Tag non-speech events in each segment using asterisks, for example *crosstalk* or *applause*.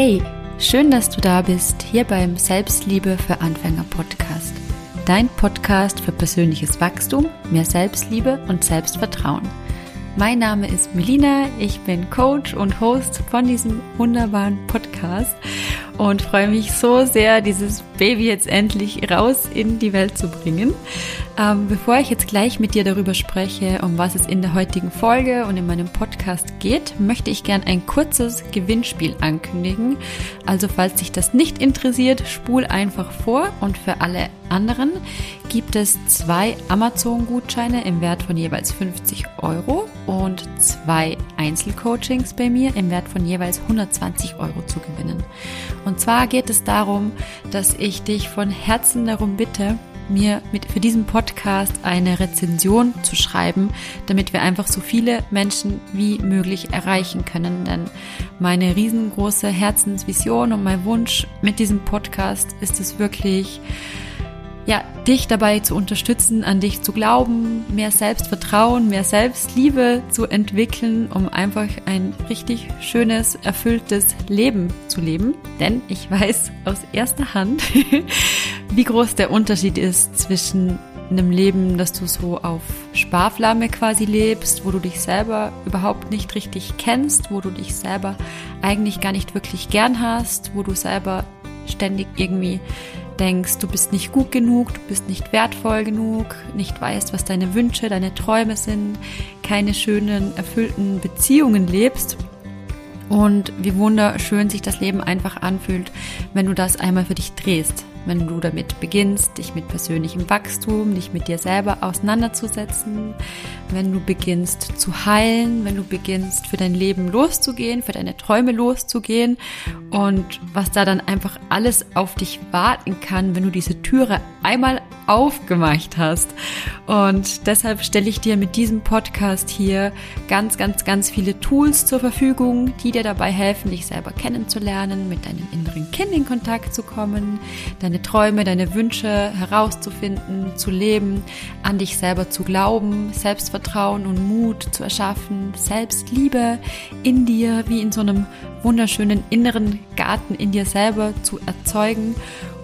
Hey, schön, dass du da bist, hier beim Selbstliebe für Anfänger Podcast. Dein Podcast für persönliches Wachstum, mehr Selbstliebe und Selbstvertrauen. Mein Name ist Melina, ich bin Coach und Host von diesem wunderbaren Podcast und freue mich so sehr, dieses Baby jetzt endlich raus in die Welt zu bringen. Ähm, bevor ich jetzt gleich mit dir darüber spreche, um was es in der heutigen Folge und in meinem Podcast geht, möchte ich gern ein kurzes Gewinnspiel ankündigen. Also falls dich das nicht interessiert, spul einfach vor und für alle anderen gibt es zwei Amazon-Gutscheine im Wert von jeweils 50 Euro und zwei Einzelcoachings bei mir im Wert von jeweils 120 Euro zu gewinnen. Und zwar geht es darum, dass ich dich von Herzen darum bitte, mir mit, für diesen Podcast eine Rezension zu schreiben, damit wir einfach so viele Menschen wie möglich erreichen können. Denn meine riesengroße Herzensvision und mein Wunsch mit diesem Podcast ist es wirklich, ja, dich dabei zu unterstützen, an dich zu glauben, mehr Selbstvertrauen, mehr Selbstliebe zu entwickeln, um einfach ein richtig schönes, erfülltes Leben zu leben. Denn ich weiß aus erster Hand, *laughs* wie groß der Unterschied ist zwischen einem Leben, das du so auf Sparflamme quasi lebst, wo du dich selber überhaupt nicht richtig kennst, wo du dich selber eigentlich gar nicht wirklich gern hast, wo du selber ständig irgendwie denkst, du bist nicht gut genug, du bist nicht wertvoll genug, nicht weißt, was deine Wünsche, deine Träume sind, keine schönen, erfüllten Beziehungen lebst. Und wie wunderschön sich das Leben einfach anfühlt, wenn du das einmal für dich drehst wenn du damit beginnst, dich mit persönlichem Wachstum, dich mit dir selber auseinanderzusetzen, wenn du beginnst zu heilen, wenn du beginnst für dein Leben loszugehen, für deine Träume loszugehen und was da dann einfach alles auf dich warten kann, wenn du diese Türe einmal aufgemacht hast. Und deshalb stelle ich dir mit diesem Podcast hier ganz, ganz, ganz viele Tools zur Verfügung, die dir dabei helfen, dich selber kennenzulernen, mit deinem inneren Kind in Kontakt zu kommen, deine Träume, deine Wünsche herauszufinden, zu leben, an dich selber zu glauben, Selbstvertrauen und Mut zu erschaffen, Selbstliebe in dir wie in so einem wunderschönen inneren Garten in dir selber zu erzeugen,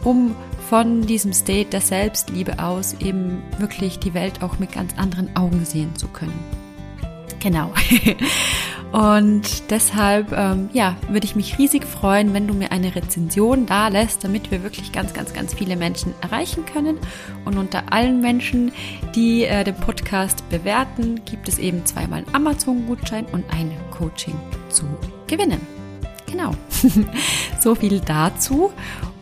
um von diesem State der Selbstliebe aus eben wirklich die Welt auch mit ganz anderen Augen sehen zu können. Genau. *laughs* Und deshalb, ähm, ja, würde ich mich riesig freuen, wenn du mir eine Rezension da lässt, damit wir wirklich ganz, ganz, ganz viele Menschen erreichen können. Und unter allen Menschen, die äh, den Podcast bewerten, gibt es eben zweimal einen Amazon-Gutschein und ein Coaching zu gewinnen. Genau. *laughs* so viel dazu.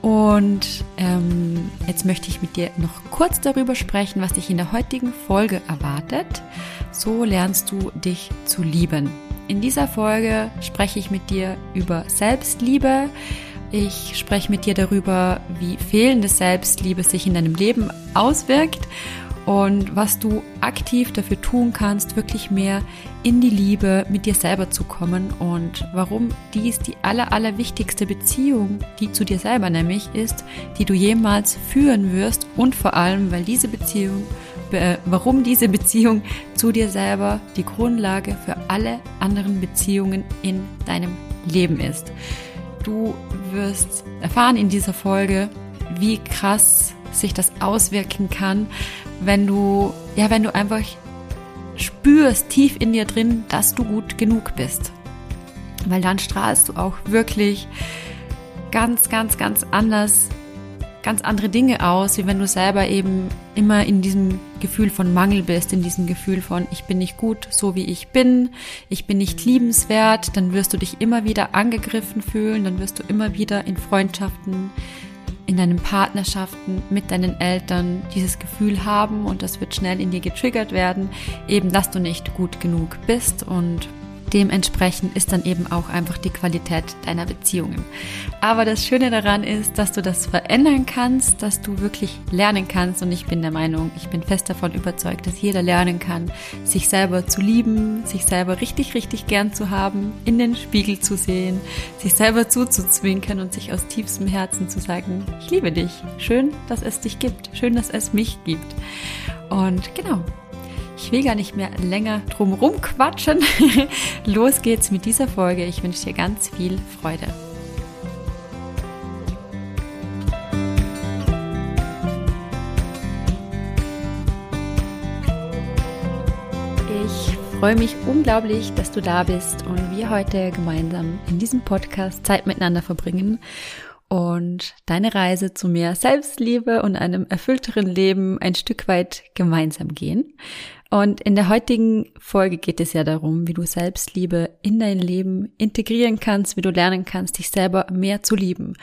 Und ähm, jetzt möchte ich mit dir noch kurz darüber sprechen, was dich in der heutigen Folge erwartet. So lernst du dich zu lieben. In dieser Folge spreche ich mit dir über Selbstliebe. Ich spreche mit dir darüber, wie fehlende Selbstliebe sich in deinem Leben auswirkt und was du aktiv dafür tun kannst, wirklich mehr in die Liebe mit dir selber zu kommen und warum dies die aller, aller wichtigste Beziehung, die zu dir selber nämlich ist, die du jemals führen wirst und vor allem, weil diese Beziehung, warum diese Beziehung zu dir selber die Grundlage für alle anderen Beziehungen in deinem Leben ist. Du wirst erfahren in dieser Folge, wie krass sich das auswirken kann, wenn du, ja, wenn du einfach spürst tief in dir drin, dass du gut genug bist. Weil dann strahlst du auch wirklich ganz, ganz, ganz anders, ganz andere Dinge aus, wie wenn du selber eben immer in diesem Gefühl von Mangel bist, in diesem Gefühl von, ich bin nicht gut, so wie ich bin, ich bin nicht liebenswert, dann wirst du dich immer wieder angegriffen fühlen, dann wirst du immer wieder in Freundschaften in deinen Partnerschaften mit deinen Eltern dieses Gefühl haben und das wird schnell in dir getriggert werden, eben dass du nicht gut genug bist und dementsprechend ist dann eben auch einfach die Qualität deiner Beziehungen. Aber das Schöne daran ist, dass du das verändern kannst, dass du wirklich lernen kannst und ich bin der Meinung, ich bin fest davon überzeugt, dass jeder lernen kann, sich selber zu lieben, sich selber richtig, richtig gern zu haben, in den Spiegel zu sehen, sich selber zuzuzwinkern und sich aus tiefstem Herzen zu sagen, ich liebe dich. Schön, dass es dich gibt. Schön, dass es mich gibt. Und genau, ich will gar nicht mehr länger drumherum quatschen. *laughs* Los geht's mit dieser Folge. Ich wünsche dir ganz viel Freude. Ich freue mich unglaublich, dass du da bist und wir heute gemeinsam in diesem Podcast Zeit miteinander verbringen und deine Reise zu mehr Selbstliebe und einem erfüllteren Leben ein Stück weit gemeinsam gehen. Und in der heutigen Folge geht es ja darum, wie du Selbstliebe in dein Leben integrieren kannst, wie du lernen kannst, dich selber mehr zu lieben.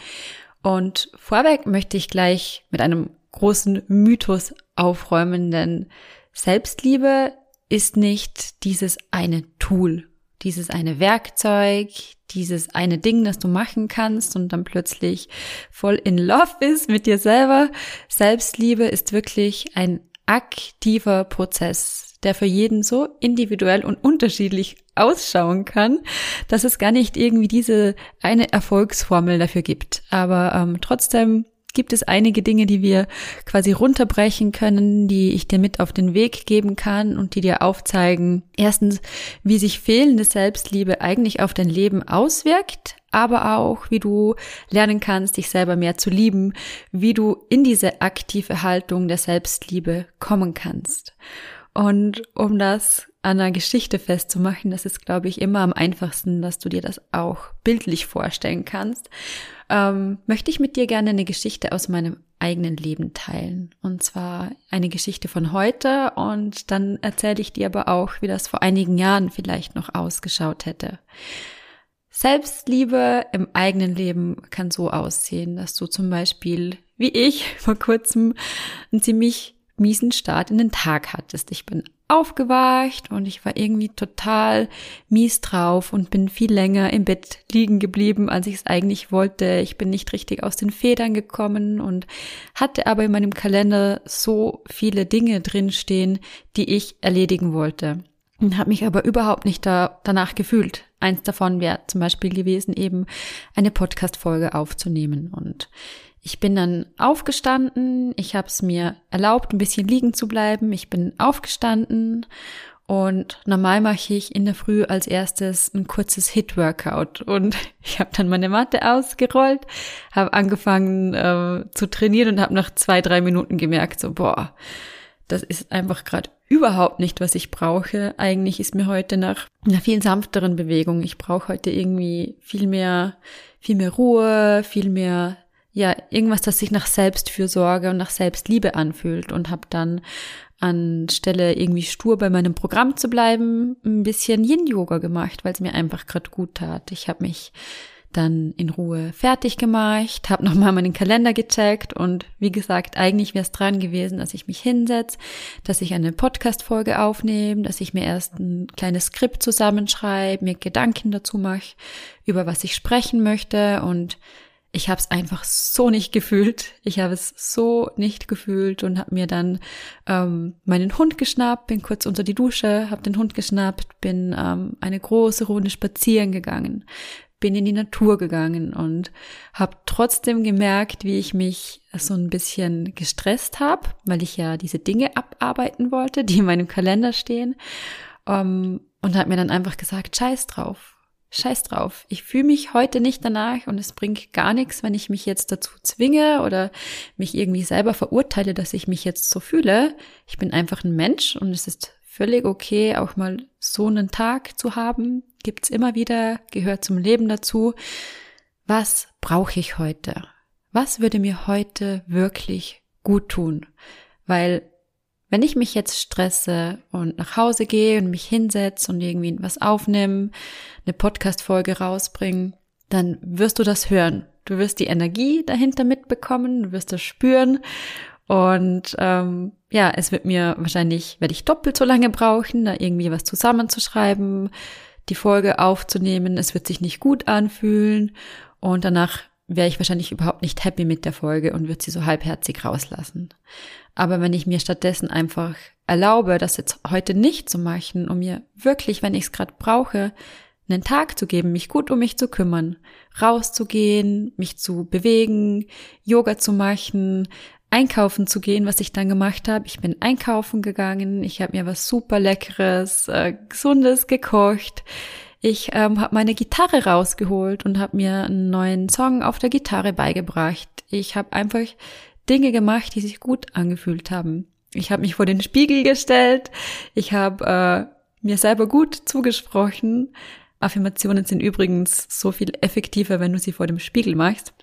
Und vorweg möchte ich gleich mit einem großen Mythos aufräumen, denn Selbstliebe ist nicht dieses eine Tool, dieses eine Werkzeug, dieses eine Ding, das du machen kannst und dann plötzlich voll in love bist mit dir selber. Selbstliebe ist wirklich ein aktiver Prozess, der für jeden so individuell und unterschiedlich ausschauen kann, dass es gar nicht irgendwie diese eine Erfolgsformel dafür gibt. Aber ähm, trotzdem gibt es einige Dinge, die wir quasi runterbrechen können, die ich dir mit auf den Weg geben kann und die dir aufzeigen, erstens, wie sich fehlende Selbstliebe eigentlich auf dein Leben auswirkt, aber auch, wie du lernen kannst, dich selber mehr zu lieben, wie du in diese aktive Haltung der Selbstliebe kommen kannst. Und um das an einer Geschichte festzumachen, das ist, glaube ich, immer am einfachsten, dass du dir das auch bildlich vorstellen kannst ähm, möchte ich mit dir gerne eine Geschichte aus meinem eigenen Leben teilen. Und zwar eine Geschichte von heute und dann erzähle ich dir aber auch, wie das vor einigen Jahren vielleicht noch ausgeschaut hätte. Selbstliebe im eigenen Leben kann so aussehen, dass du zum Beispiel, wie ich *laughs* vor kurzem, einen ziemlich miesen Start in den Tag hattest. Ich bin aufgewacht und ich war irgendwie total mies drauf und bin viel länger im Bett liegen geblieben, als ich es eigentlich wollte. Ich bin nicht richtig aus den Federn gekommen und hatte aber in meinem Kalender so viele Dinge drinstehen, die ich erledigen wollte. Und habe mich aber überhaupt nicht da, danach gefühlt. Eins davon wäre zum Beispiel gewesen, eben eine Podcast-Folge aufzunehmen. Und ich bin dann aufgestanden, ich habe es mir erlaubt, ein bisschen liegen zu bleiben. Ich bin aufgestanden und normal mache ich in der Früh als erstes ein kurzes Hit-Workout. Und *laughs* ich habe dann meine Matte ausgerollt, habe angefangen äh, zu trainieren und habe nach zwei, drei Minuten gemerkt, so, boah, das ist einfach gerade überhaupt nicht, was ich brauche. Eigentlich ist mir heute nach einer viel sanfteren Bewegung. Ich brauche heute irgendwie viel mehr, viel mehr Ruhe, viel mehr ja, irgendwas, das sich nach Selbstfürsorge und nach Selbstliebe anfühlt und habe dann anstelle irgendwie stur bei meinem Programm zu bleiben, ein bisschen Yin-Yoga gemacht, weil es mir einfach gerade gut tat. Ich habe mich dann in Ruhe fertig gemacht, habe nochmal meinen Kalender gecheckt und wie gesagt, eigentlich wäre es dran gewesen, dass ich mich hinsetze, dass ich eine Podcast-Folge aufnehme, dass ich mir erst ein kleines Skript zusammenschreibe, mir Gedanken dazu mache, über was ich sprechen möchte und ich habe es einfach so nicht gefühlt. Ich habe es so nicht gefühlt und habe mir dann ähm, meinen Hund geschnappt, bin kurz unter die Dusche, habe den Hund geschnappt, bin ähm, eine große Runde spazieren gegangen, bin in die Natur gegangen und habe trotzdem gemerkt, wie ich mich so ein bisschen gestresst habe, weil ich ja diese Dinge abarbeiten wollte, die in meinem Kalender stehen. Ähm, und habe mir dann einfach gesagt, scheiß drauf scheiß drauf. Ich fühle mich heute nicht danach und es bringt gar nichts, wenn ich mich jetzt dazu zwinge oder mich irgendwie selber verurteile, dass ich mich jetzt so fühle. Ich bin einfach ein Mensch und es ist völlig okay, auch mal so einen Tag zu haben. Gibt's immer wieder, gehört zum Leben dazu. Was brauche ich heute? Was würde mir heute wirklich gut tun? Weil wenn ich mich jetzt stresse und nach Hause gehe und mich hinsetze und irgendwie was aufnehme, eine Podcast-Folge rausbringen, dann wirst du das hören. Du wirst die Energie dahinter mitbekommen, du wirst das spüren. Und ähm, ja, es wird mir wahrscheinlich, werde ich doppelt so lange brauchen, da irgendwie was zusammenzuschreiben, die Folge aufzunehmen. Es wird sich nicht gut anfühlen und danach wäre ich wahrscheinlich überhaupt nicht happy mit der Folge und würde sie so halbherzig rauslassen. Aber wenn ich mir stattdessen einfach erlaube, das jetzt heute nicht zu machen, um mir wirklich, wenn ich es gerade brauche, einen Tag zu geben, mich gut um mich zu kümmern, rauszugehen, mich zu bewegen, Yoga zu machen, einkaufen zu gehen, was ich dann gemacht habe. Ich bin einkaufen gegangen, ich habe mir was super leckeres, äh, gesundes gekocht. Ich ähm, habe meine Gitarre rausgeholt und habe mir einen neuen Song auf der Gitarre beigebracht. Ich habe einfach Dinge gemacht, die sich gut angefühlt haben. Ich habe mich vor den Spiegel gestellt. Ich habe äh, mir selber gut zugesprochen. Affirmationen sind übrigens so viel effektiver, wenn du sie vor dem Spiegel machst.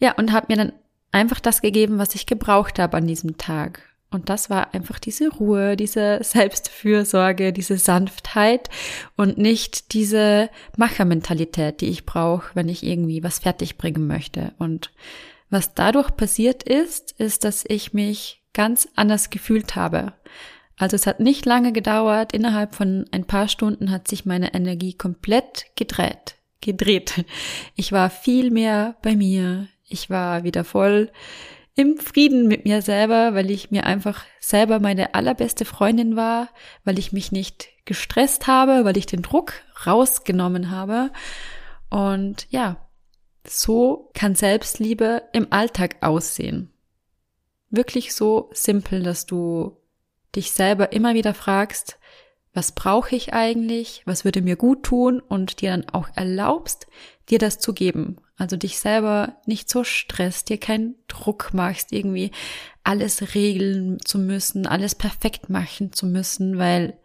Ja, und habe mir dann einfach das gegeben, was ich gebraucht habe an diesem Tag. Und das war einfach diese Ruhe, diese Selbstfürsorge, diese Sanftheit und nicht diese Machermentalität, die ich brauche, wenn ich irgendwie was fertig bringen möchte. Und was dadurch passiert ist, ist, dass ich mich ganz anders gefühlt habe. Also es hat nicht lange gedauert, innerhalb von ein paar Stunden hat sich meine Energie komplett gedreht, gedreht. Ich war viel mehr bei mir, ich war wieder voll im Frieden mit mir selber, weil ich mir einfach selber meine allerbeste Freundin war, weil ich mich nicht gestresst habe, weil ich den Druck rausgenommen habe. Und ja, so kann Selbstliebe im Alltag aussehen. Wirklich so simpel, dass du dich selber immer wieder fragst, was brauche ich eigentlich, was würde mir gut tun und dir dann auch erlaubst, dir das zu geben. Also dich selber nicht so stresst, dir keinen Druck machst, irgendwie alles regeln zu müssen, alles perfekt machen zu müssen, weil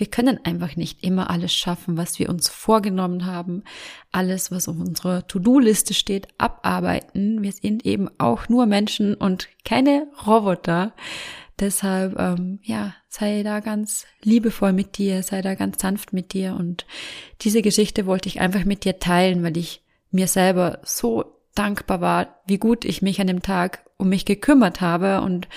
wir können einfach nicht immer alles schaffen, was wir uns vorgenommen haben, alles, was auf unserer To-Do-Liste steht, abarbeiten. Wir sind eben auch nur Menschen und keine Roboter. Deshalb, ähm, ja, sei da ganz liebevoll mit dir, sei da ganz sanft mit dir. Und diese Geschichte wollte ich einfach mit dir teilen, weil ich mir selber so dankbar war, wie gut ich mich an dem Tag um mich gekümmert habe und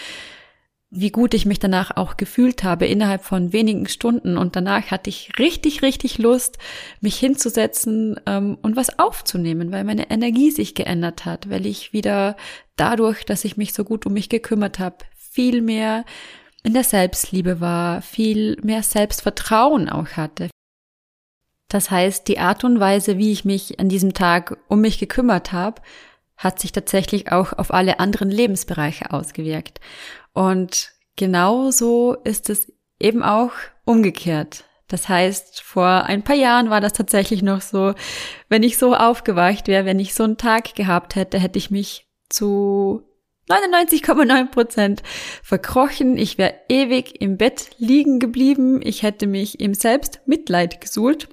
wie gut ich mich danach auch gefühlt habe innerhalb von wenigen Stunden. Und danach hatte ich richtig, richtig Lust, mich hinzusetzen ähm, und was aufzunehmen, weil meine Energie sich geändert hat, weil ich wieder dadurch, dass ich mich so gut um mich gekümmert habe, viel mehr in der Selbstliebe war, viel mehr Selbstvertrauen auch hatte, das heißt, die Art und Weise, wie ich mich an diesem Tag um mich gekümmert habe, hat sich tatsächlich auch auf alle anderen Lebensbereiche ausgewirkt. Und genauso ist es eben auch umgekehrt. Das heißt, vor ein paar Jahren war das tatsächlich noch so, wenn ich so aufgewacht wäre, wenn ich so einen Tag gehabt hätte, hätte ich mich zu 99,9 Prozent verkrochen. Ich wäre ewig im Bett liegen geblieben. Ich hätte mich im Selbstmitleid gesuhlt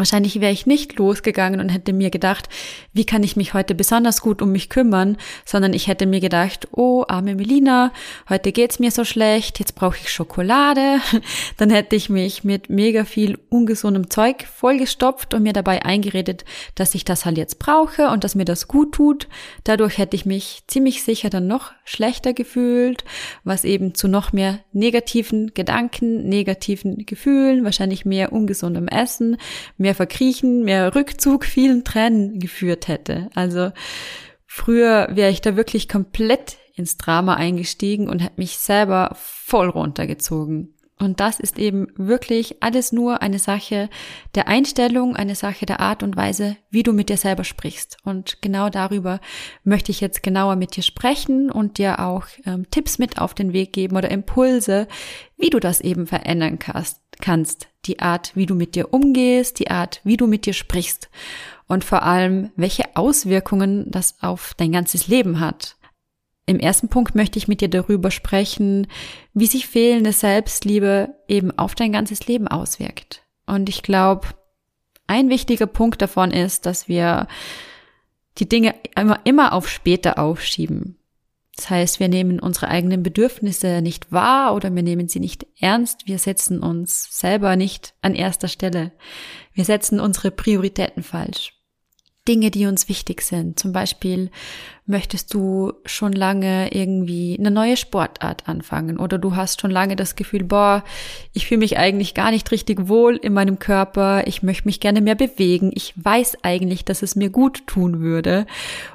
Wahrscheinlich wäre ich nicht losgegangen und hätte mir gedacht, wie kann ich mich heute besonders gut um mich kümmern, sondern ich hätte mir gedacht, oh, arme Melina, heute geht's mir so schlecht, jetzt brauche ich Schokolade. *laughs* Dann hätte ich mich mit mega viel ungesundem Zeug vollgestopft und mir dabei eingeredet, dass ich das halt jetzt brauche und dass mir das gut tut. Dadurch hätte ich mich ziemlich sicher dann noch schlechter gefühlt, was eben zu noch mehr negativen Gedanken, negativen Gefühlen, wahrscheinlich mehr ungesundem Essen, mehr Verkriechen, mehr Rückzug, vielen Tränen geführt hätte. Also früher wäre ich da wirklich komplett ins Drama eingestiegen und hätte mich selber voll runtergezogen. Und das ist eben wirklich alles nur eine Sache der Einstellung, eine Sache der Art und Weise, wie du mit dir selber sprichst. Und genau darüber möchte ich jetzt genauer mit dir sprechen und dir auch ähm, Tipps mit auf den Weg geben oder Impulse, wie du das eben verändern kannst, kannst. Die Art, wie du mit dir umgehst, die Art, wie du mit dir sprichst. Und vor allem, welche Auswirkungen das auf dein ganzes Leben hat. Im ersten Punkt möchte ich mit dir darüber sprechen, wie sich fehlende Selbstliebe eben auf dein ganzes Leben auswirkt. Und ich glaube, ein wichtiger Punkt davon ist, dass wir die Dinge immer, immer auf später aufschieben. Das heißt, wir nehmen unsere eigenen Bedürfnisse nicht wahr oder wir nehmen sie nicht ernst. Wir setzen uns selber nicht an erster Stelle. Wir setzen unsere Prioritäten falsch. Dinge, die uns wichtig sind. Zum Beispiel möchtest du schon lange irgendwie eine neue Sportart anfangen? Oder du hast schon lange das Gefühl, boah, ich fühle mich eigentlich gar nicht richtig wohl in meinem Körper, ich möchte mich gerne mehr bewegen, ich weiß eigentlich, dass es mir gut tun würde.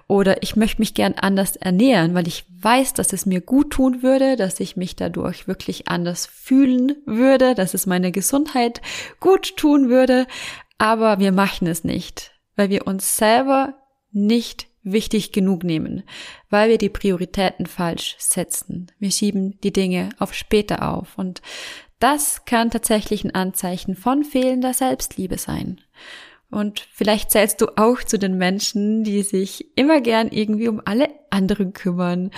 Oder ich möchte mich gern anders ernähren, weil ich weiß, dass es mir gut tun würde, dass ich mich dadurch wirklich anders fühlen würde, dass es meine Gesundheit gut tun würde, aber wir machen es nicht weil wir uns selber nicht wichtig genug nehmen, weil wir die Prioritäten falsch setzen. Wir schieben die Dinge auf später auf und das kann tatsächlich ein Anzeichen von fehlender Selbstliebe sein. Und vielleicht zählst du auch zu den Menschen, die sich immer gern irgendwie um alle anderen kümmern,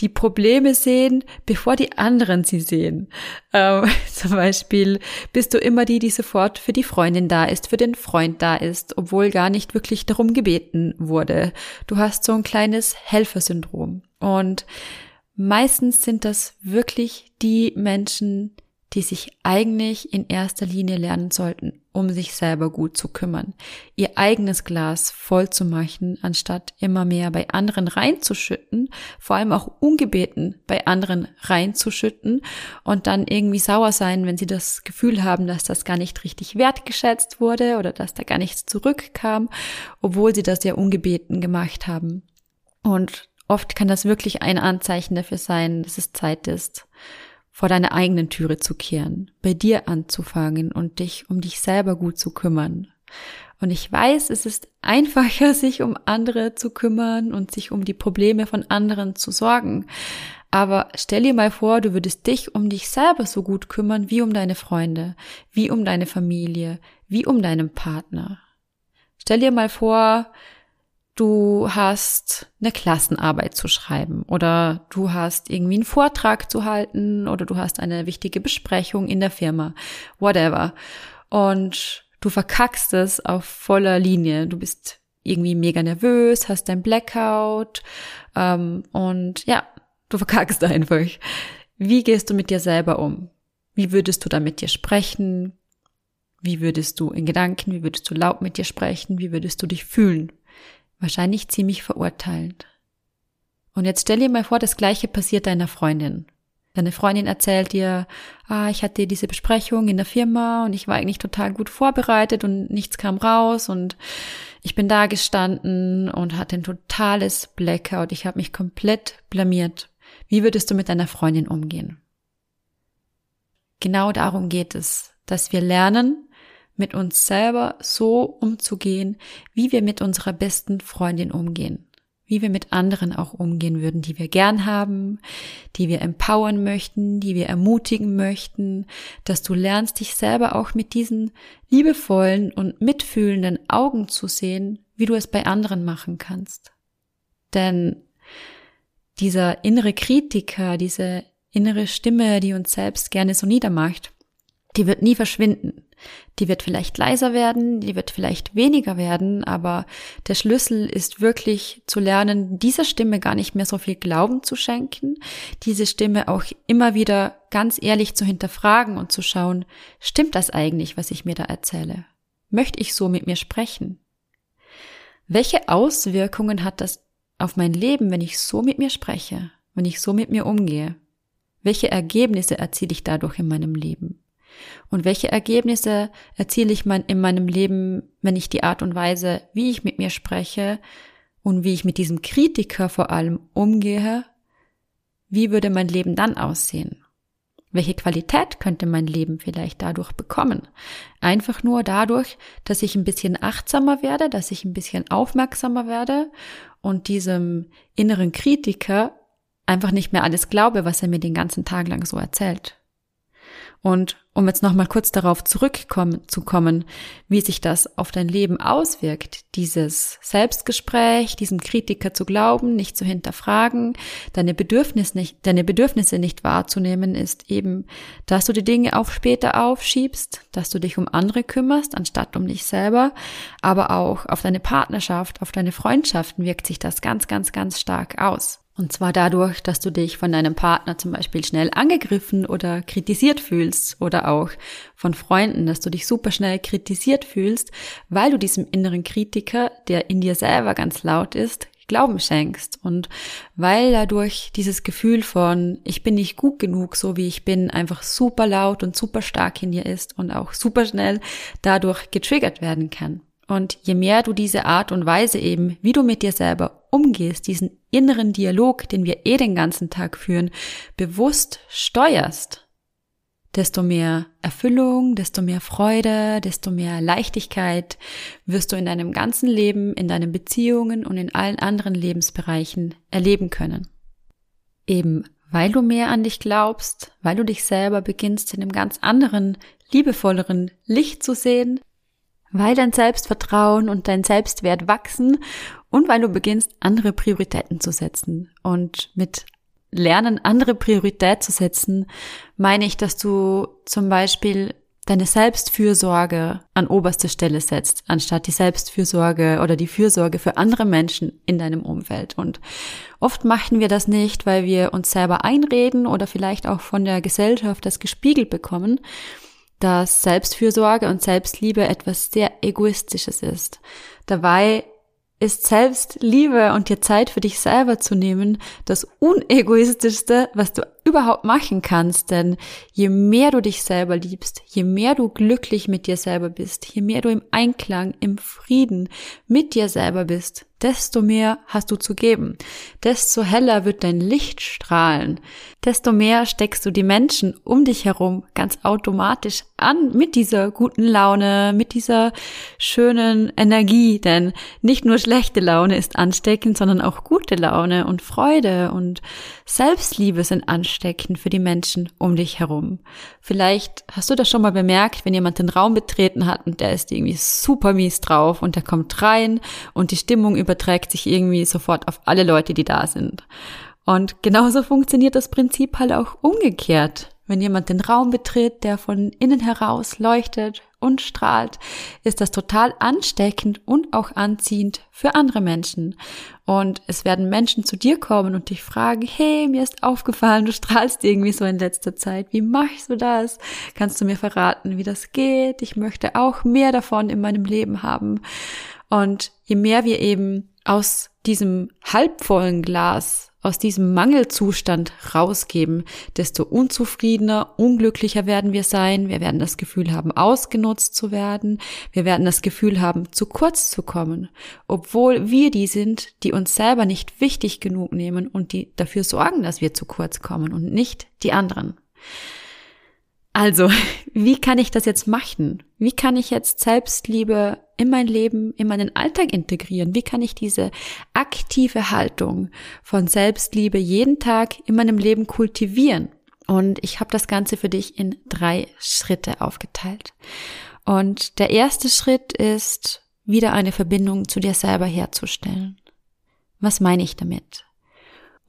die Probleme sehen, bevor die anderen sie sehen. Ähm, *laughs* zum Beispiel bist du immer die, die sofort für die Freundin da ist, für den Freund da ist, obwohl gar nicht wirklich darum gebeten wurde. Du hast so ein kleines Helfersyndrom. Und meistens sind das wirklich die Menschen, die sich eigentlich in erster Linie lernen sollten, um sich selber gut zu kümmern, ihr eigenes Glas voll zu machen, anstatt immer mehr bei anderen reinzuschütten, vor allem auch ungebeten bei anderen reinzuschütten und dann irgendwie sauer sein, wenn sie das Gefühl haben, dass das gar nicht richtig wertgeschätzt wurde oder dass da gar nichts zurückkam, obwohl sie das ja ungebeten gemacht haben. Und oft kann das wirklich ein Anzeichen dafür sein, dass es Zeit ist, vor deiner eigenen Türe zu kehren, bei dir anzufangen und dich um dich selber gut zu kümmern. Und ich weiß, es ist einfacher, *laughs* sich um andere zu kümmern und sich um die Probleme von anderen zu sorgen. Aber stell dir mal vor, du würdest dich um dich selber so gut kümmern wie um deine Freunde, wie um deine Familie, wie um deinen Partner. Stell dir mal vor, du hast eine Klassenarbeit zu schreiben oder du hast irgendwie einen Vortrag zu halten oder du hast eine wichtige Besprechung in der Firma, whatever. Und du verkackst es auf voller Linie. Du bist irgendwie mega nervös, hast dein Blackout ähm, und ja, du verkackst *laughs* einfach. Wie gehst du mit dir selber um? Wie würdest du da mit dir sprechen? Wie würdest du in Gedanken, wie würdest du laut mit dir sprechen? Wie würdest du dich fühlen? Wahrscheinlich ziemlich verurteilend. Und jetzt stell dir mal vor, das gleiche passiert deiner Freundin. Deine Freundin erzählt dir, ah, ich hatte diese Besprechung in der Firma und ich war eigentlich total gut vorbereitet und nichts kam raus und ich bin da gestanden und hatte ein totales Blackout. Ich habe mich komplett blamiert. Wie würdest du mit deiner Freundin umgehen? Genau darum geht es, dass wir lernen, mit uns selber so umzugehen, wie wir mit unserer besten Freundin umgehen, wie wir mit anderen auch umgehen würden, die wir gern haben, die wir empowern möchten, die wir ermutigen möchten, dass du lernst, dich selber auch mit diesen liebevollen und mitfühlenden Augen zu sehen, wie du es bei anderen machen kannst. Denn dieser innere Kritiker, diese innere Stimme, die uns selbst gerne so niedermacht, die wird nie verschwinden. Die wird vielleicht leiser werden, die wird vielleicht weniger werden, aber der Schlüssel ist wirklich zu lernen, dieser Stimme gar nicht mehr so viel Glauben zu schenken, diese Stimme auch immer wieder ganz ehrlich zu hinterfragen und zu schauen, stimmt das eigentlich, was ich mir da erzähle? Möchte ich so mit mir sprechen? Welche Auswirkungen hat das auf mein Leben, wenn ich so mit mir spreche, wenn ich so mit mir umgehe? Welche Ergebnisse erziele ich dadurch in meinem Leben? Und welche Ergebnisse erziele ich in meinem Leben, wenn ich die Art und Weise, wie ich mit mir spreche und wie ich mit diesem Kritiker vor allem umgehe, wie würde mein Leben dann aussehen? Welche Qualität könnte mein Leben vielleicht dadurch bekommen? Einfach nur dadurch, dass ich ein bisschen achtsamer werde, dass ich ein bisschen aufmerksamer werde und diesem inneren Kritiker einfach nicht mehr alles glaube, was er mir den ganzen Tag lang so erzählt. Und um jetzt nochmal kurz darauf zurückzukommen, wie sich das auf dein Leben auswirkt, dieses Selbstgespräch, diesem Kritiker zu glauben, nicht zu hinterfragen, deine Bedürfnisse nicht, deine Bedürfnisse nicht wahrzunehmen, ist eben, dass du die Dinge auf später aufschiebst, dass du dich um andere kümmerst, anstatt um dich selber, aber auch auf deine Partnerschaft, auf deine Freundschaften wirkt sich das ganz, ganz, ganz stark aus. Und zwar dadurch, dass du dich von deinem Partner zum Beispiel schnell angegriffen oder kritisiert fühlst oder auch von Freunden, dass du dich super schnell kritisiert fühlst, weil du diesem inneren Kritiker, der in dir selber ganz laut ist, Glauben schenkst und weil dadurch dieses Gefühl von ich bin nicht gut genug, so wie ich bin, einfach super laut und super stark in dir ist und auch super schnell dadurch getriggert werden kann. Und je mehr du diese Art und Weise eben, wie du mit dir selber umgehst, diesen inneren Dialog, den wir eh den ganzen Tag führen, bewusst steuerst, desto mehr Erfüllung, desto mehr Freude, desto mehr Leichtigkeit wirst du in deinem ganzen Leben, in deinen Beziehungen und in allen anderen Lebensbereichen erleben können. Eben weil du mehr an dich glaubst, weil du dich selber beginnst in einem ganz anderen, liebevolleren Licht zu sehen, weil dein Selbstvertrauen und dein Selbstwert wachsen und weil du beginnst, andere Prioritäten zu setzen. Und mit Lernen, andere Priorität zu setzen, meine ich, dass du zum Beispiel deine Selbstfürsorge an oberste Stelle setzt, anstatt die Selbstfürsorge oder die Fürsorge für andere Menschen in deinem Umfeld. Und oft machen wir das nicht, weil wir uns selber einreden oder vielleicht auch von der Gesellschaft das gespiegelt bekommen, dass Selbstfürsorge und Selbstliebe etwas sehr Egoistisches ist. Dabei ist Selbstliebe und dir Zeit für dich selber zu nehmen das unegoistischste, was du überhaupt machen kannst. Denn je mehr du dich selber liebst, je mehr du glücklich mit dir selber bist, je mehr du im Einklang, im Frieden mit dir selber bist, desto mehr hast du zu geben, desto heller wird dein Licht strahlen, desto mehr steckst du die Menschen um dich herum ganz automatisch an mit dieser guten Laune, mit dieser schönen Energie, denn nicht nur schlechte Laune ist ansteckend, sondern auch gute Laune und Freude und Selbstliebe sind ansteckend für die Menschen um dich herum. Vielleicht hast du das schon mal bemerkt, wenn jemand den Raum betreten hat und der ist irgendwie super mies drauf und der kommt rein und die Stimmung über überträgt sich irgendwie sofort auf alle Leute, die da sind. Und genauso funktioniert das Prinzip halt auch umgekehrt. Wenn jemand den Raum betritt, der von innen heraus leuchtet und strahlt, ist das total ansteckend und auch anziehend für andere Menschen. Und es werden Menschen zu dir kommen und dich fragen, hey, mir ist aufgefallen, du strahlst irgendwie so in letzter Zeit. Wie machst du das? Kannst du mir verraten, wie das geht? Ich möchte auch mehr davon in meinem Leben haben. Und je mehr wir eben aus diesem halbvollen Glas, aus diesem Mangelzustand rausgeben, desto unzufriedener, unglücklicher werden wir sein. Wir werden das Gefühl haben, ausgenutzt zu werden. Wir werden das Gefühl haben, zu kurz zu kommen, obwohl wir die sind, die uns selber nicht wichtig genug nehmen und die dafür sorgen, dass wir zu kurz kommen und nicht die anderen. Also, *laughs* wie kann ich das jetzt machen? Wie kann ich jetzt Selbstliebe in mein Leben, in meinen Alltag integrieren? Wie kann ich diese aktive Haltung von Selbstliebe jeden Tag in meinem Leben kultivieren? Und ich habe das Ganze für dich in drei Schritte aufgeteilt. Und der erste Schritt ist, wieder eine Verbindung zu dir selber herzustellen. Was meine ich damit?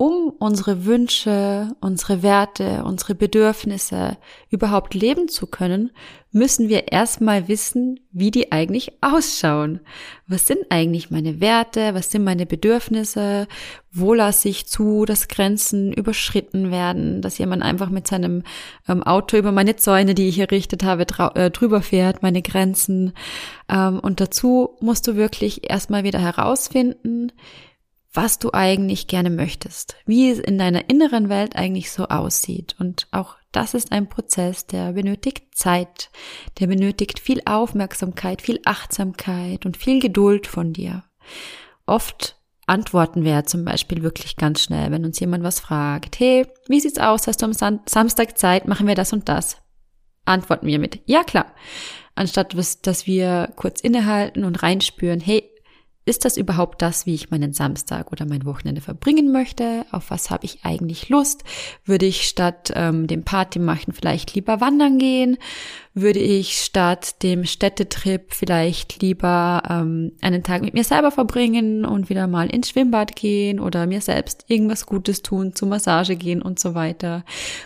Um unsere Wünsche, unsere Werte, unsere Bedürfnisse überhaupt leben zu können, müssen wir erstmal wissen, wie die eigentlich ausschauen. Was sind eigentlich meine Werte? Was sind meine Bedürfnisse? Wo lasse ich zu, dass Grenzen überschritten werden? Dass jemand einfach mit seinem ähm, Auto über meine Zäune, die ich errichtet habe, äh, drüber fährt, meine Grenzen. Ähm, und dazu musst du wirklich erstmal wieder herausfinden, was du eigentlich gerne möchtest, wie es in deiner inneren Welt eigentlich so aussieht. Und auch das ist ein Prozess, der benötigt Zeit, der benötigt viel Aufmerksamkeit, viel Achtsamkeit und viel Geduld von dir. Oft antworten wir zum Beispiel wirklich ganz schnell, wenn uns jemand was fragt. Hey, wie sieht's aus? Hast du am Samstag Zeit? Machen wir das und das? Antworten wir mit Ja, klar. Anstatt dass wir kurz innehalten und reinspüren, hey, ist das überhaupt das, wie ich meinen Samstag oder mein Wochenende verbringen möchte? Auf was habe ich eigentlich Lust? Würde ich statt ähm, dem Party machen vielleicht lieber wandern gehen? Würde ich statt dem Städtetrip vielleicht lieber ähm, einen Tag mit mir selber verbringen und wieder mal ins Schwimmbad gehen oder mir selbst irgendwas Gutes tun, zur Massage gehen und so weiter?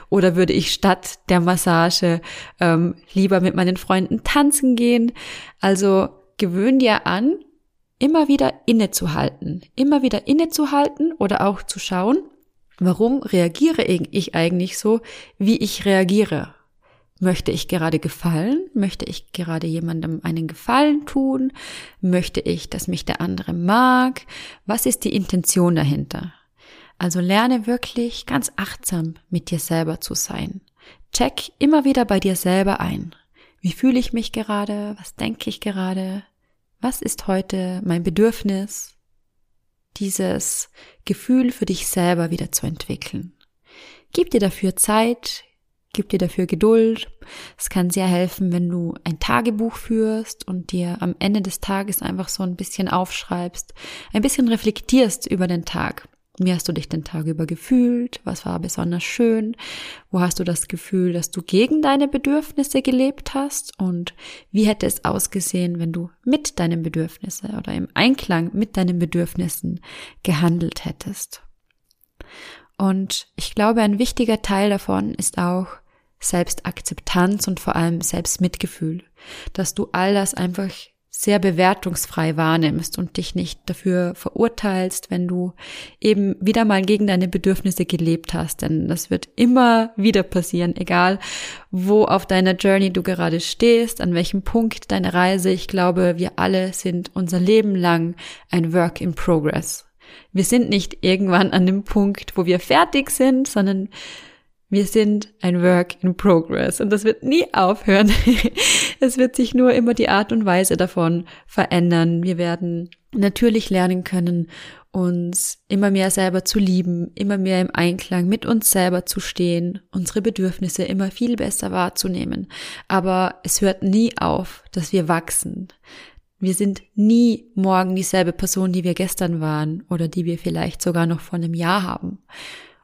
Oder würde ich statt der Massage ähm, lieber mit meinen Freunden tanzen gehen? Also gewöhn dir an, immer wieder innezuhalten, immer wieder innezuhalten oder auch zu schauen, warum reagiere ich eigentlich so, wie ich reagiere. Möchte ich gerade gefallen? Möchte ich gerade jemandem einen Gefallen tun? Möchte ich, dass mich der andere mag? Was ist die Intention dahinter? Also lerne wirklich ganz achtsam mit dir selber zu sein. Check immer wieder bei dir selber ein. Wie fühle ich mich gerade? Was denke ich gerade? Was ist heute mein Bedürfnis, dieses Gefühl für dich selber wieder zu entwickeln? Gib dir dafür Zeit, gib dir dafür Geduld. Es kann sehr helfen, wenn du ein Tagebuch führst und dir am Ende des Tages einfach so ein bisschen aufschreibst, ein bisschen reflektierst über den Tag. Wie hast du dich den Tag über gefühlt? Was war besonders schön? Wo hast du das Gefühl, dass du gegen deine Bedürfnisse gelebt hast? Und wie hätte es ausgesehen, wenn du mit deinen Bedürfnissen oder im Einklang mit deinen Bedürfnissen gehandelt hättest? Und ich glaube, ein wichtiger Teil davon ist auch Selbstakzeptanz und vor allem Selbstmitgefühl, dass du all das einfach sehr bewertungsfrei wahrnimmst und dich nicht dafür verurteilst, wenn du eben wieder mal gegen deine Bedürfnisse gelebt hast. Denn das wird immer wieder passieren, egal wo auf deiner Journey du gerade stehst, an welchem Punkt deine Reise. Ich glaube, wir alle sind unser Leben lang ein Work in Progress. Wir sind nicht irgendwann an dem Punkt, wo wir fertig sind, sondern wir sind ein Work in Progress und das wird nie aufhören. *laughs* es wird sich nur immer die Art und Weise davon verändern. Wir werden natürlich lernen können, uns immer mehr selber zu lieben, immer mehr im Einklang mit uns selber zu stehen, unsere Bedürfnisse immer viel besser wahrzunehmen. Aber es hört nie auf, dass wir wachsen. Wir sind nie morgen dieselbe Person, die wir gestern waren oder die wir vielleicht sogar noch vor einem Jahr haben.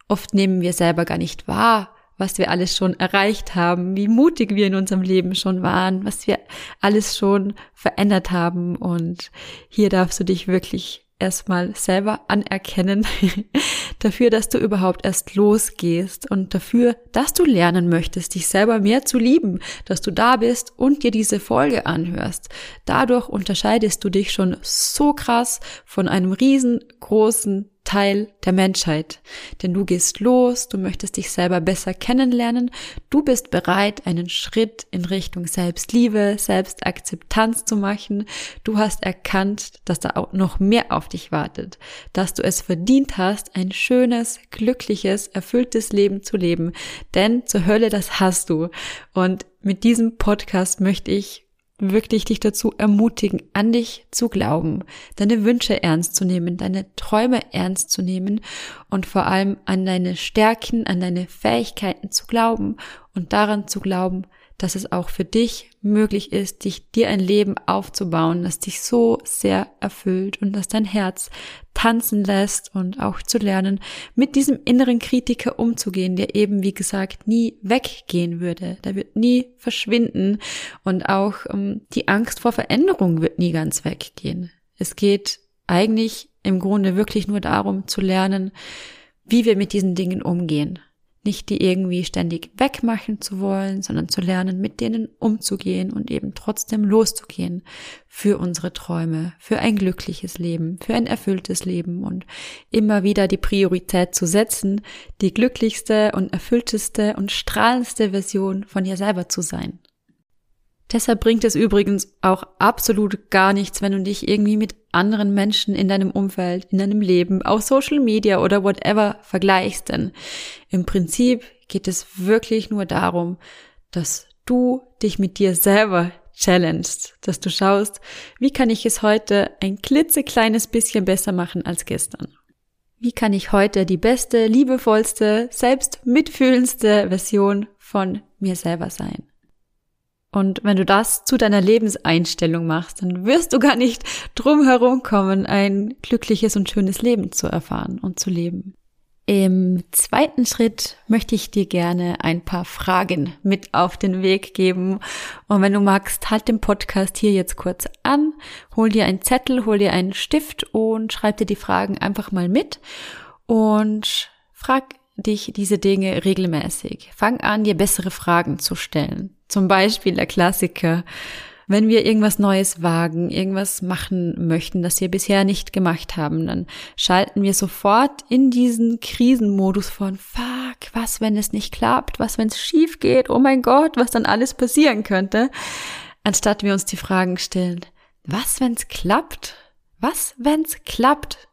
Oft nehmen wir selber gar nicht wahr, was wir alles schon erreicht haben, wie mutig wir in unserem Leben schon waren, was wir alles schon verändert haben. Und hier darfst du dich wirklich erstmal selber anerkennen *laughs* dafür, dass du überhaupt erst losgehst und dafür, dass du lernen möchtest, dich selber mehr zu lieben, dass du da bist und dir diese Folge anhörst. Dadurch unterscheidest du dich schon so krass von einem riesengroßen Teil der Menschheit. Denn du gehst los, du möchtest dich selber besser kennenlernen, du bist bereit, einen Schritt in Richtung Selbstliebe, Selbstakzeptanz zu machen. Du hast erkannt, dass da auch noch mehr auf dich wartet, dass du es verdient hast, ein schönes, glückliches, erfülltes Leben zu leben. Denn zur Hölle, das hast du. Und mit diesem Podcast möchte ich wirklich dich dazu ermutigen, an dich zu glauben, deine Wünsche ernst zu nehmen, deine Träume ernst zu nehmen und vor allem an deine Stärken, an deine Fähigkeiten zu glauben und daran zu glauben, dass es auch für dich möglich ist, dich dir ein Leben aufzubauen, das dich so sehr erfüllt und das dein Herz tanzen lässt und auch zu lernen, mit diesem inneren Kritiker umzugehen, der eben, wie gesagt, nie weggehen würde. Der wird nie verschwinden und auch ähm, die Angst vor Veränderung wird nie ganz weggehen. Es geht eigentlich im Grunde wirklich nur darum zu lernen, wie wir mit diesen Dingen umgehen. Nicht die irgendwie ständig wegmachen zu wollen, sondern zu lernen, mit denen umzugehen und eben trotzdem loszugehen für unsere Träume, für ein glückliches Leben, für ein erfülltes Leben und immer wieder die Priorität zu setzen, die glücklichste und erfüllteste und strahlendste Version von ihr selber zu sein. Deshalb bringt es übrigens auch absolut gar nichts, wenn du dich irgendwie mit anderen Menschen in deinem Umfeld, in deinem Leben, auf Social Media oder whatever vergleichst. Denn im Prinzip geht es wirklich nur darum, dass du dich mit dir selber challengest, dass du schaust, wie kann ich es heute ein klitzekleines bisschen besser machen als gestern? Wie kann ich heute die beste, liebevollste, selbst mitfühlendste Version von mir selber sein? Und wenn du das zu deiner Lebenseinstellung machst, dann wirst du gar nicht drum herum kommen, ein glückliches und schönes Leben zu erfahren und zu leben. Im zweiten Schritt möchte ich dir gerne ein paar Fragen mit auf den Weg geben. Und wenn du magst, halt den Podcast hier jetzt kurz an, hol dir einen Zettel, hol dir einen Stift und schreib dir die Fragen einfach mal mit und frag dich diese Dinge regelmäßig. Fang an, dir bessere Fragen zu stellen. Zum Beispiel der Klassiker, wenn wir irgendwas Neues wagen, irgendwas machen möchten, das wir bisher nicht gemacht haben, dann schalten wir sofort in diesen Krisenmodus von Fuck, was, wenn es nicht klappt, was, wenn es schief geht, oh mein Gott, was dann alles passieren könnte, anstatt wir uns die Fragen stellen, was, wenn es klappt? Was, wenn es klappt?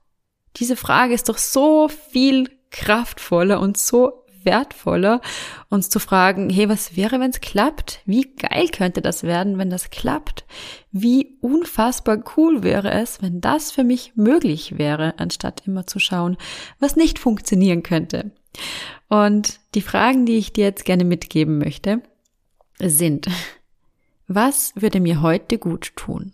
Diese Frage ist doch so viel kraftvoller und so wertvoller, uns zu fragen, hey, was wäre, wenn es klappt? Wie geil könnte das werden, wenn das klappt? Wie unfassbar cool wäre es, wenn das für mich möglich wäre, anstatt immer zu schauen, was nicht funktionieren könnte. Und die Fragen, die ich dir jetzt gerne mitgeben möchte, sind, was würde mir heute gut tun?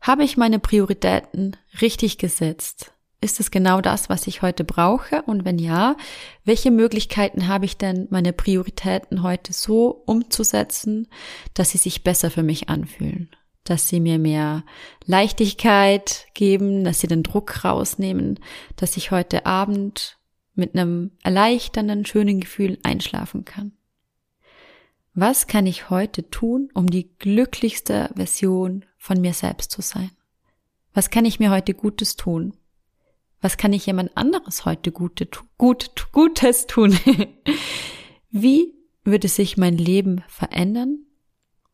Habe ich meine Prioritäten richtig gesetzt? Ist es genau das, was ich heute brauche? Und wenn ja, welche Möglichkeiten habe ich denn, meine Prioritäten heute so umzusetzen, dass sie sich besser für mich anfühlen? Dass sie mir mehr Leichtigkeit geben, dass sie den Druck rausnehmen, dass ich heute Abend mit einem erleichternden, schönen Gefühl einschlafen kann. Was kann ich heute tun, um die glücklichste Version von mir selbst zu sein? Was kann ich mir heute Gutes tun? Was kann ich jemand anderes heute Gute, gut, Gutes tun? *laughs* Wie würde sich mein Leben verändern,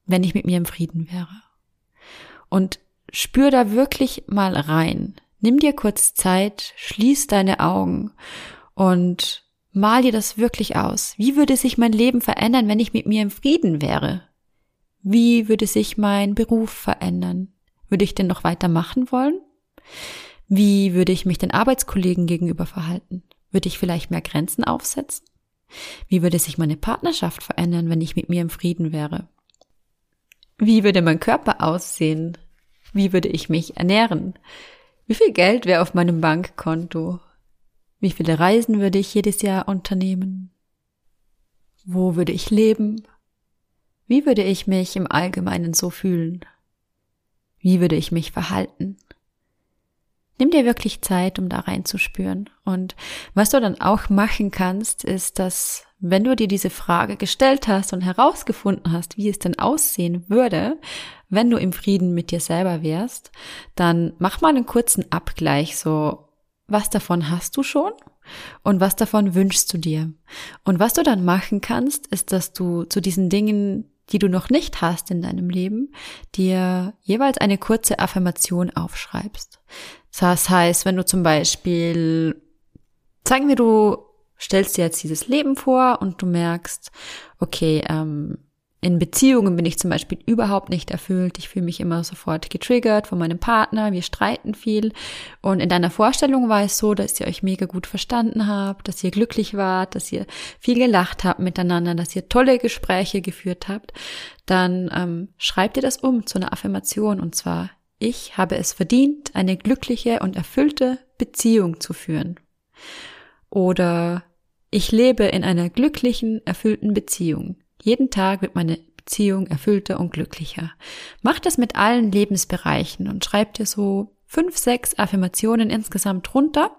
wenn ich mit mir im Frieden wäre? Und spür da wirklich mal rein. Nimm dir kurz Zeit, schließ deine Augen und mal dir das wirklich aus. Wie würde sich mein Leben verändern, wenn ich mit mir im Frieden wäre? Wie würde sich mein Beruf verändern? Würde ich denn noch weitermachen wollen? Wie würde ich mich den Arbeitskollegen gegenüber verhalten? Würde ich vielleicht mehr Grenzen aufsetzen? Wie würde sich meine Partnerschaft verändern, wenn ich mit mir im Frieden wäre? Wie würde mein Körper aussehen? Wie würde ich mich ernähren? Wie viel Geld wäre auf meinem Bankkonto? Wie viele Reisen würde ich jedes Jahr unternehmen? Wo würde ich leben? Wie würde ich mich im Allgemeinen so fühlen? Wie würde ich mich verhalten? Nimm dir wirklich Zeit, um da reinzuspüren. Und was du dann auch machen kannst, ist, dass wenn du dir diese Frage gestellt hast und herausgefunden hast, wie es denn aussehen würde, wenn du im Frieden mit dir selber wärst, dann mach mal einen kurzen Abgleich, so was davon hast du schon und was davon wünschst du dir. Und was du dann machen kannst, ist, dass du zu diesen Dingen die du noch nicht hast in deinem Leben, dir jeweils eine kurze Affirmation aufschreibst. Das heißt, wenn du zum Beispiel, sagen wir, du stellst dir jetzt dieses Leben vor und du merkst, okay, ähm, in Beziehungen bin ich zum Beispiel überhaupt nicht erfüllt. Ich fühle mich immer sofort getriggert von meinem Partner. Wir streiten viel. Und in deiner Vorstellung war es so, dass ihr euch mega gut verstanden habt, dass ihr glücklich wart, dass ihr viel gelacht habt miteinander, dass ihr tolle Gespräche geführt habt. Dann ähm, schreibt ihr das um zu einer Affirmation. Und zwar, ich habe es verdient, eine glückliche und erfüllte Beziehung zu führen. Oder ich lebe in einer glücklichen, erfüllten Beziehung. Jeden Tag wird meine Beziehung erfüllter und glücklicher. Mach das mit allen Lebensbereichen und schreib dir so fünf, sechs Affirmationen insgesamt runter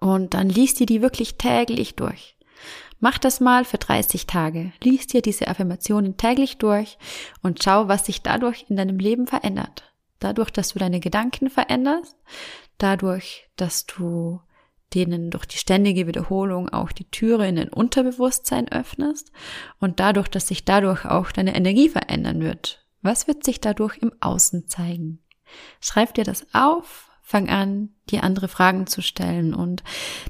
und dann liest dir die wirklich täglich durch. Mach das mal für 30 Tage. Lies dir diese Affirmationen täglich durch und schau, was sich dadurch in deinem Leben verändert. Dadurch, dass du deine Gedanken veränderst, dadurch, dass du denen durch die ständige Wiederholung auch die Türe in dein Unterbewusstsein öffnest und dadurch, dass sich dadurch auch deine Energie verändern wird. Was wird sich dadurch im Außen zeigen? Schreib dir das auf, fang an, dir andere Fragen zu stellen. Und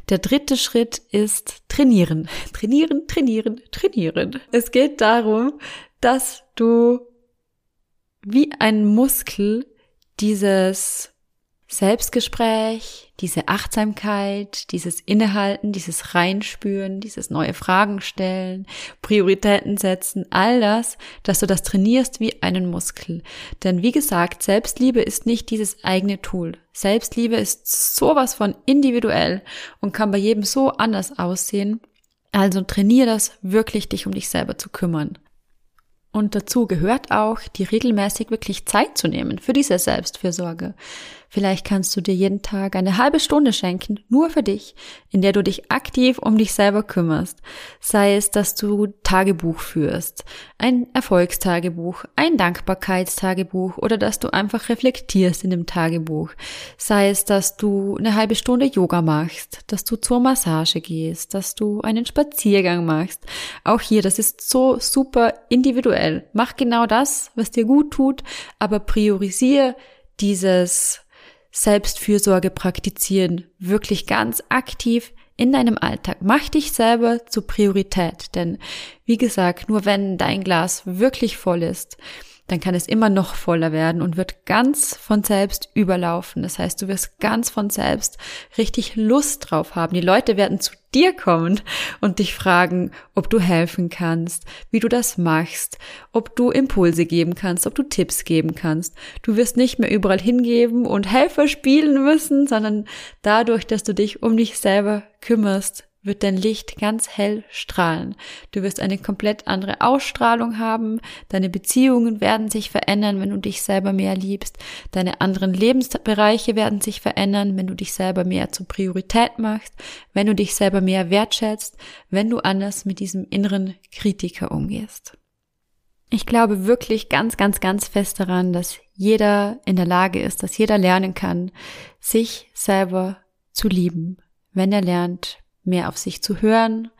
der dritte Schritt ist trainieren. *laughs* Trainieren, trainieren, trainieren. Es geht darum, dass du wie ein Muskel dieses Selbstgespräch, diese Achtsamkeit, dieses Innehalten, dieses Reinspüren, dieses neue Fragen stellen, Prioritäten setzen, all das, dass du das trainierst wie einen Muskel. Denn wie gesagt, Selbstliebe ist nicht dieses eigene Tool. Selbstliebe ist sowas von individuell und kann bei jedem so anders aussehen. Also trainier das wirklich, dich um dich selber zu kümmern. Und dazu gehört auch, dir regelmäßig wirklich Zeit zu nehmen für diese Selbstfürsorge. Vielleicht kannst du dir jeden Tag eine halbe Stunde schenken, nur für dich, in der du dich aktiv um dich selber kümmerst. Sei es, dass du Tagebuch führst, ein Erfolgstagebuch, ein Dankbarkeitstagebuch oder dass du einfach reflektierst in dem Tagebuch. Sei es, dass du eine halbe Stunde Yoga machst, dass du zur Massage gehst, dass du einen Spaziergang machst. Auch hier, das ist so super individuell. Mach genau das, was dir gut tut, aber priorisiere dieses Selbstfürsorge praktizieren, wirklich ganz aktiv in deinem Alltag. Mach dich selber zur Priorität, denn wie gesagt, nur wenn dein Glas wirklich voll ist, dann kann es immer noch voller werden und wird ganz von selbst überlaufen. Das heißt, du wirst ganz von selbst richtig Lust drauf haben. Die Leute werden zu dir kommen und dich fragen, ob du helfen kannst, wie du das machst, ob du Impulse geben kannst, ob du Tipps geben kannst. Du wirst nicht mehr überall hingeben und Helfer spielen müssen, sondern dadurch, dass du dich um dich selber kümmerst, wird dein Licht ganz hell strahlen. Du wirst eine komplett andere Ausstrahlung haben, deine Beziehungen werden sich verändern, wenn du dich selber mehr liebst, deine anderen Lebensbereiche werden sich verändern, wenn du dich selber mehr zur Priorität machst, wenn du dich selber mehr wertschätzt, wenn du anders mit diesem inneren Kritiker umgehst. Ich glaube wirklich ganz, ganz, ganz fest daran, dass jeder in der Lage ist, dass jeder lernen kann, sich selber zu lieben, wenn er lernt, mehr auf sich zu hören,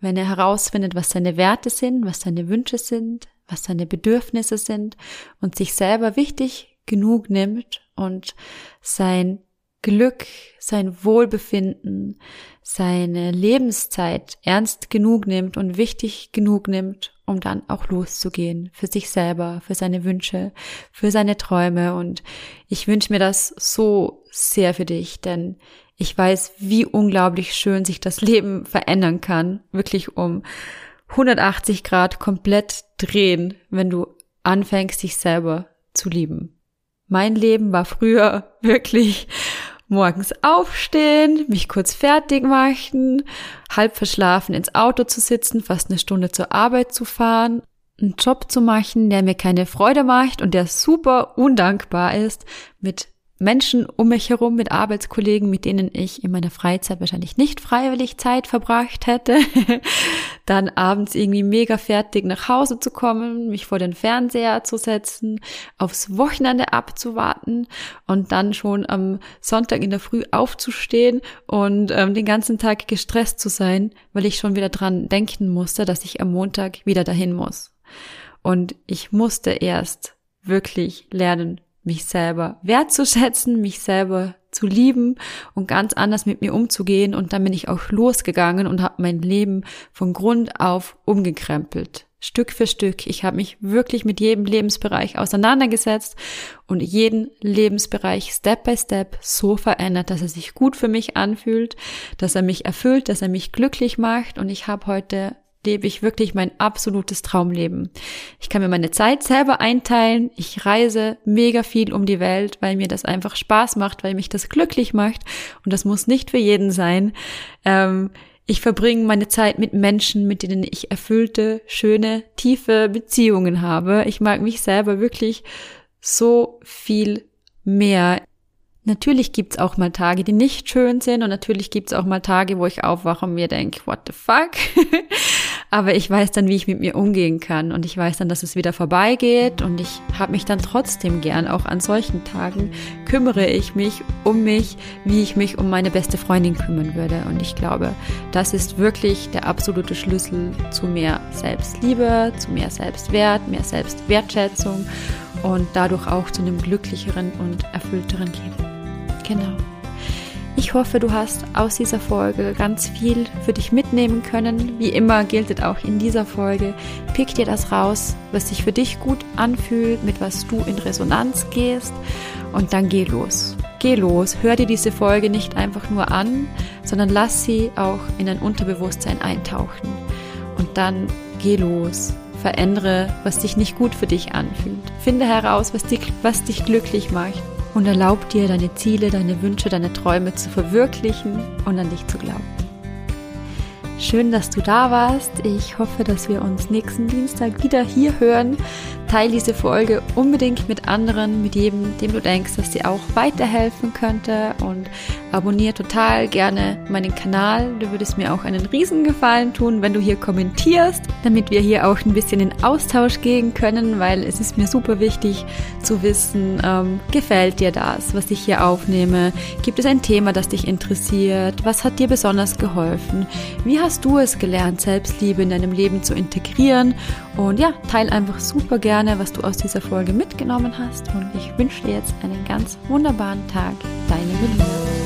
wenn er herausfindet, was seine Werte sind, was seine Wünsche sind, was seine Bedürfnisse sind und sich selber wichtig genug nimmt und sein Glück, sein Wohlbefinden, seine Lebenszeit ernst genug nimmt und wichtig genug nimmt, um dann auch loszugehen für sich selber, für seine Wünsche, für seine Träume. Und ich wünsche mir das so sehr für dich, denn ich weiß, wie unglaublich schön sich das Leben verändern kann, wirklich um 180 Grad komplett drehen, wenn du anfängst, dich selber zu lieben. Mein Leben war früher *laughs* wirklich morgens aufstehen, mich kurz fertig machen, halb verschlafen ins Auto zu sitzen, fast eine Stunde zur Arbeit zu fahren, einen Job zu machen, der mir keine Freude macht und der super undankbar ist, mit Menschen um mich herum, mit Arbeitskollegen, mit denen ich in meiner Freizeit wahrscheinlich nicht freiwillig Zeit verbracht hätte, *laughs* dann abends irgendwie mega fertig nach Hause zu kommen, mich vor den Fernseher zu setzen, aufs Wochenende abzuwarten und dann schon am Sonntag in der Früh aufzustehen und ähm, den ganzen Tag gestresst zu sein, weil ich schon wieder dran denken musste, dass ich am Montag wieder dahin muss. Und ich musste erst wirklich lernen, mich selber wertzuschätzen, mich selber zu lieben und ganz anders mit mir umzugehen. Und dann bin ich auch losgegangen und habe mein Leben von Grund auf umgekrempelt. Stück für Stück. Ich habe mich wirklich mit jedem Lebensbereich auseinandergesetzt und jeden Lebensbereich Step by Step so verändert, dass er sich gut für mich anfühlt, dass er mich erfüllt, dass er mich glücklich macht. Und ich habe heute lebe ich wirklich mein absolutes Traumleben. Ich kann mir meine Zeit selber einteilen. Ich reise mega viel um die Welt, weil mir das einfach Spaß macht, weil mich das glücklich macht. Und das muss nicht für jeden sein. Ähm, ich verbringe meine Zeit mit Menschen, mit denen ich erfüllte, schöne, tiefe Beziehungen habe. Ich mag mich selber wirklich so viel mehr. Natürlich gibt's auch mal Tage, die nicht schön sind und natürlich gibt's auch mal Tage, wo ich aufwache und mir denke, what the fuck? *laughs* Aber ich weiß dann, wie ich mit mir umgehen kann und ich weiß dann, dass es wieder vorbeigeht und ich habe mich dann trotzdem gern. Auch an solchen Tagen kümmere ich mich um mich, wie ich mich um meine beste Freundin kümmern würde. Und ich glaube, das ist wirklich der absolute Schlüssel zu mehr Selbstliebe, zu mehr Selbstwert, mehr Selbstwertschätzung und dadurch auch zu einem glücklicheren und erfüllteren Leben. Genau. Ich hoffe, du hast aus dieser Folge ganz viel für dich mitnehmen können. Wie immer gilt es auch in dieser Folge. Pick dir das raus, was sich für dich gut anfühlt, mit was du in Resonanz gehst und dann geh los. Geh los, hör dir diese Folge nicht einfach nur an, sondern lass sie auch in dein Unterbewusstsein eintauchen. Und dann geh los, verändere, was dich nicht gut für dich anfühlt. Finde heraus, was dich, was dich glücklich macht und erlaub dir, deine Ziele, deine Wünsche, deine Träume zu verwirklichen und an dich zu glauben. Schön, dass du da warst. Ich hoffe, dass wir uns nächsten Dienstag wieder hier hören. Teil diese Folge unbedingt mit anderen, mit jedem, dem du denkst, dass sie auch weiterhelfen könnte und abonniere total gerne meinen Kanal. Du würdest mir auch einen Riesengefallen tun, wenn du hier kommentierst, damit wir hier auch ein bisschen in Austausch gehen können, weil es ist mir super wichtig zu wissen, ähm, gefällt dir das, was ich hier aufnehme? Gibt es ein Thema, das dich interessiert? Was hat dir besonders geholfen? Wie hast du es gelernt, Selbstliebe in deinem Leben zu integrieren? Und ja, teil einfach super gerne, was du aus dieser Folge mitgenommen hast. Und ich wünsche dir jetzt einen ganz wunderbaren Tag. Deine Melina.